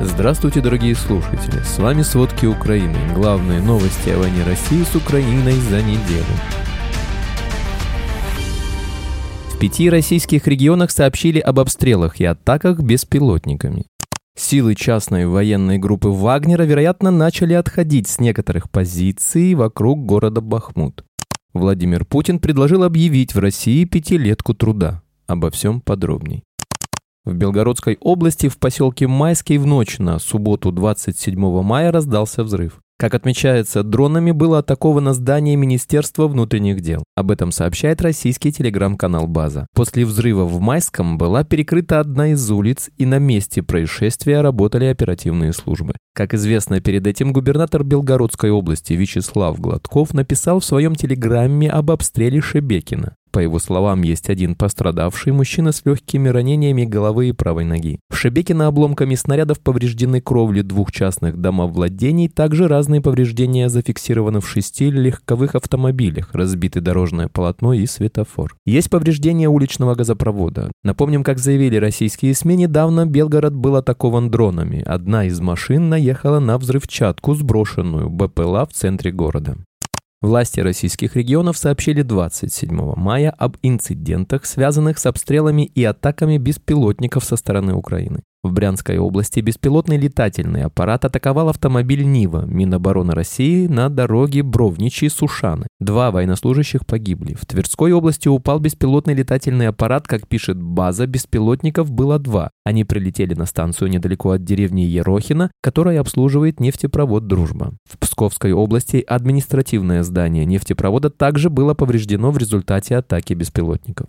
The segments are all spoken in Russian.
Здравствуйте, дорогие слушатели! С вами «Сводки Украины». Главные новости о войне России с Украиной за неделю. В пяти российских регионах сообщили об обстрелах и атаках беспилотниками. Силы частной военной группы Вагнера, вероятно, начали отходить с некоторых позиций вокруг города Бахмут. Владимир Путин предложил объявить в России пятилетку труда. Обо всем подробней. В Белгородской области в поселке Майский в ночь на субботу 27 мая раздался взрыв. Как отмечается, дронами было атаковано здание Министерства внутренних дел. Об этом сообщает российский телеграм-канал «База». После взрыва в Майском была перекрыта одна из улиц, и на месте происшествия работали оперативные службы. Как известно, перед этим губернатор Белгородской области Вячеслав Гладков написал в своем телеграмме об обстреле Шебекина. По его словам, есть один пострадавший мужчина с легкими ранениями головы и правой ноги. В Шебекино обломками снарядов повреждены кровли двух частных домовладений, также разные повреждения зафиксированы в шести легковых автомобилях, разбиты дорожное полотно и светофор. Есть повреждения уличного газопровода. Напомним, как заявили российские СМИ, недавно Белгород был атакован дронами. Одна из машин наехала на взрывчатку, сброшенную БПЛА в центре города. Власти российских регионов сообщили 27 мая об инцидентах, связанных с обстрелами и атаками беспилотников со стороны Украины. В Брянской области беспилотный летательный аппарат атаковал автомобиль «Нива» Минобороны России на дороге Бровничий-Сушаны. Два военнослужащих погибли. В Тверской области упал беспилотный летательный аппарат, как пишет база, беспилотников было два. Они прилетели на станцию недалеко от деревни Ерохина, которая обслуживает нефтепровод «Дружба». В Псковской области административное здание нефтепровода также было повреждено в результате атаки беспилотников.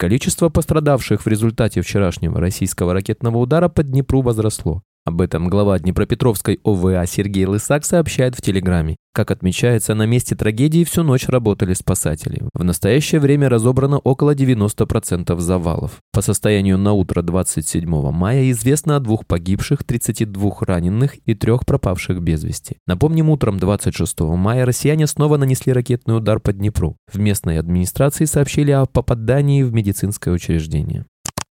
Количество пострадавших в результате вчерашнего российского ракетного удара по Днепру возросло. Об этом глава Днепропетровской ОВА Сергей Лысак сообщает в Телеграме. Как отмечается, на месте трагедии всю ночь работали спасатели. В настоящее время разобрано около 90% завалов. По состоянию на утро 27 мая известно о двух погибших, 32 раненых и трех пропавших без вести. Напомним, утром 26 мая россияне снова нанесли ракетный удар по Днепру. В местной администрации сообщили о попадании в медицинское учреждение.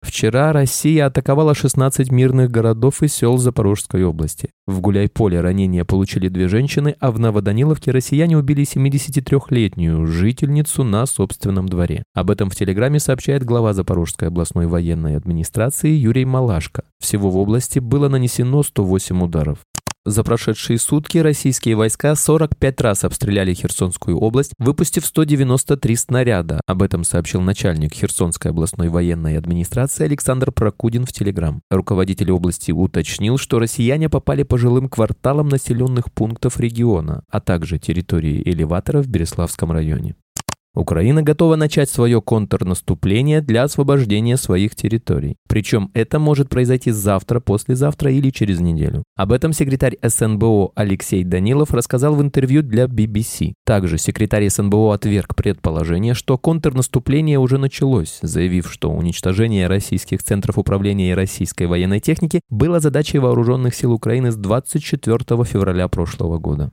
Вчера Россия атаковала 16 мирных городов и сел Запорожской области. В Гуляйполе ранения получили две женщины, а в Новоданиловке россияне убили 73-летнюю жительницу на собственном дворе. Об этом в Телеграме сообщает глава Запорожской областной военной администрации Юрий Малашко. Всего в области было нанесено 108 ударов. За прошедшие сутки российские войска 45 раз обстреляли Херсонскую область, выпустив 193 снаряда. Об этом сообщил начальник Херсонской областной военной администрации Александр Прокудин в Телеграм. Руководитель области уточнил, что россияне попали по жилым кварталам населенных пунктов региона, а также территории элеватора в Береславском районе. Украина готова начать свое контрнаступление для освобождения своих территорий. Причем это может произойти завтра, послезавтра или через неделю. Об этом секретарь СНБО Алексей Данилов рассказал в интервью для BBC. Также секретарь СНБО отверг предположение, что контрнаступление уже началось, заявив, что уничтожение российских центров управления и российской военной техники было задачей вооруженных сил Украины с 24 февраля прошлого года.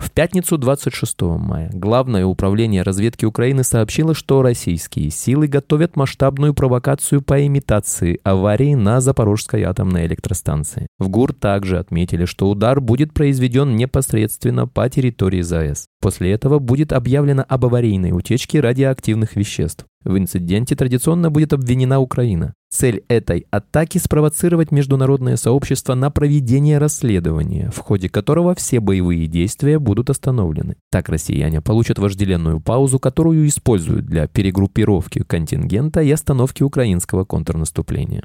В пятницу 26 мая Главное управление разведки Украины сообщило, что российские силы готовят масштабную провокацию по имитации аварии на Запорожской атомной электростанции. В ГУР также отметили, что удар будет произведен непосредственно по территории ЗАЭС. После этого будет объявлено об аварийной утечке радиоактивных веществ. В инциденте традиционно будет обвинена Украина. Цель этой атаки – спровоцировать международное сообщество на проведение расследования, в ходе которого все боевые действия будут остановлены. Так россияне получат вожделенную паузу, которую используют для перегруппировки контингента и остановки украинского контрнаступления.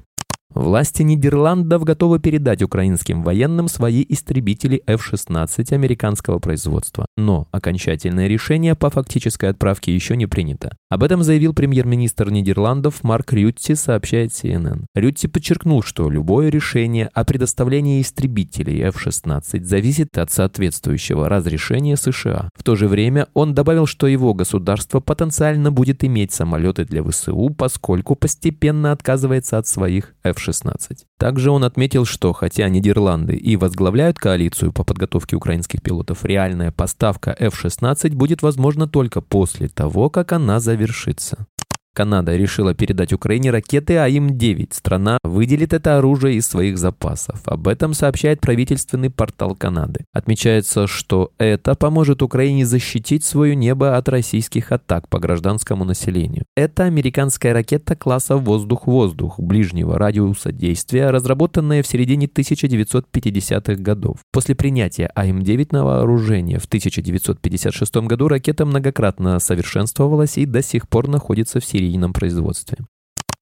Власти Нидерландов готовы передать украинским военным свои истребители F-16 американского производства. Но окончательное решение по фактической отправке еще не принято. Об этом заявил премьер-министр Нидерландов Марк Рютти, сообщает CNN. Рютти подчеркнул, что любое решение о предоставлении истребителей F-16 зависит от соответствующего разрешения США. В то же время он добавил, что его государство потенциально будет иметь самолеты для ВСУ, поскольку постепенно отказывается от своих F-16. F-16. Также он отметил, что хотя Нидерланды и возглавляют коалицию по подготовке украинских пилотов, реальная поставка F-16 будет возможна только после того, как она завершится. Канада решила передать Украине ракеты АИМ-9. Страна выделит это оружие из своих запасов. Об этом сообщает правительственный портал Канады. Отмечается, что это поможет Украине защитить свое небо от российских атак по гражданскому населению. Это американская ракета класса «Воздух-воздух» ближнего радиуса действия, разработанная в середине 1950-х годов. После принятия АИМ-9 на вооружение в 1956 году ракета многократно совершенствовалась и до сих пор находится в серийном производстве.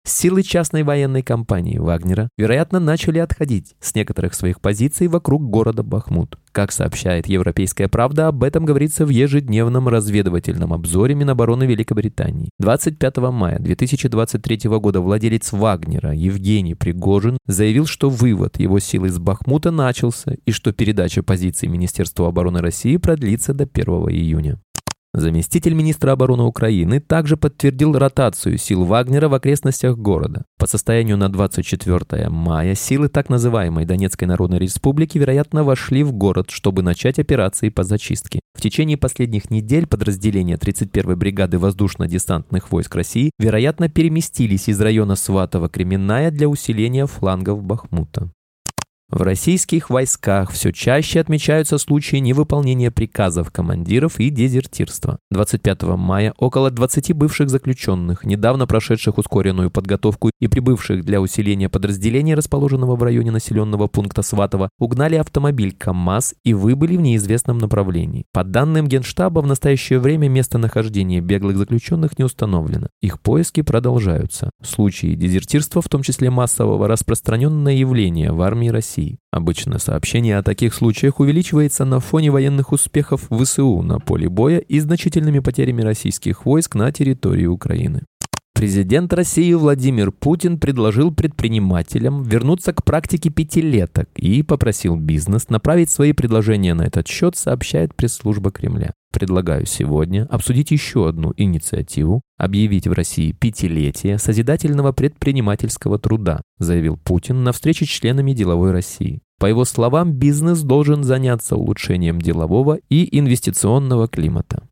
Силы частной военной компании Вагнера, вероятно, начали отходить с некоторых своих позиций вокруг города Бахмут. Как сообщает «Европейская правда», об этом говорится в ежедневном разведывательном обзоре Минобороны Великобритании. 25 мая 2023 года владелец Вагнера Евгений Пригожин заявил, что вывод его сил из Бахмута начался и что передача позиций Министерства обороны России продлится до 1 июня. Заместитель министра обороны Украины также подтвердил ротацию сил Вагнера в окрестностях города. По состоянию на 24 мая силы так называемой Донецкой Народной Республики, вероятно, вошли в город, чтобы начать операции по зачистке. В течение последних недель подразделения 31-й бригады воздушно-десантных войск России, вероятно, переместились из района Сватово-Кременная для усиления флангов Бахмута. В российских войсках все чаще отмечаются случаи невыполнения приказов командиров и дезертирства. 25 мая около 20 бывших заключенных, недавно прошедших ускоренную подготовку и прибывших для усиления подразделения, расположенного в районе населенного пункта Сватово, угнали автомобиль КАМАЗ и выбыли в неизвестном направлении. По данным Генштаба, в настоящее время местонахождение беглых заключенных не установлено. Их поиски продолжаются. Случаи дезертирства, в том числе массового, распространенное явление в армии России. России. Обычно сообщение о таких случаях увеличивается на фоне военных успехов ВСУ на поле боя и значительными потерями российских войск на территории Украины. Президент России Владимир Путин предложил предпринимателям вернуться к практике пятилеток и попросил бизнес направить свои предложения на этот счет, сообщает пресс-служба Кремля. Предлагаю сегодня обсудить еще одну инициативу, объявить в России пятилетие созидательного предпринимательского труда, заявил Путин на встрече с членами деловой России. По его словам, бизнес должен заняться улучшением делового и инвестиционного климата.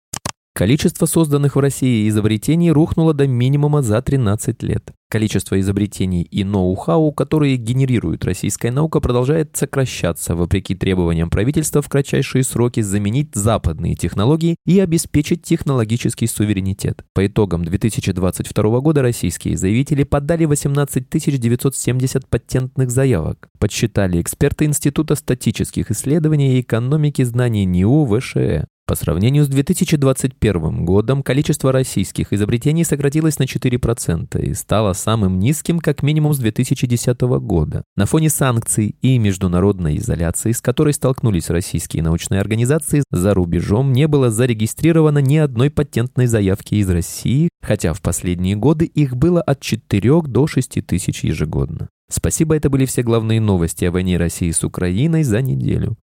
Количество созданных в России изобретений рухнуло до минимума за 13 лет. Количество изобретений и ноу-хау, которые генерирует российская наука, продолжает сокращаться, вопреки требованиям правительства в кратчайшие сроки заменить западные технологии и обеспечить технологический суверенитет. По итогам 2022 года российские заявители подали 18 970 патентных заявок, подсчитали эксперты Института статических исследований и экономики знаний НИУ ВШЭ. По сравнению с 2021 годом количество российских изобретений сократилось на 4% и стало самым низким как минимум с 2010 года. На фоне санкций и международной изоляции, с которой столкнулись российские научные организации, за рубежом не было зарегистрировано ни одной патентной заявки из России, хотя в последние годы их было от 4 до 6 тысяч ежегодно. Спасибо, это были все главные новости о войне России с Украиной за неделю.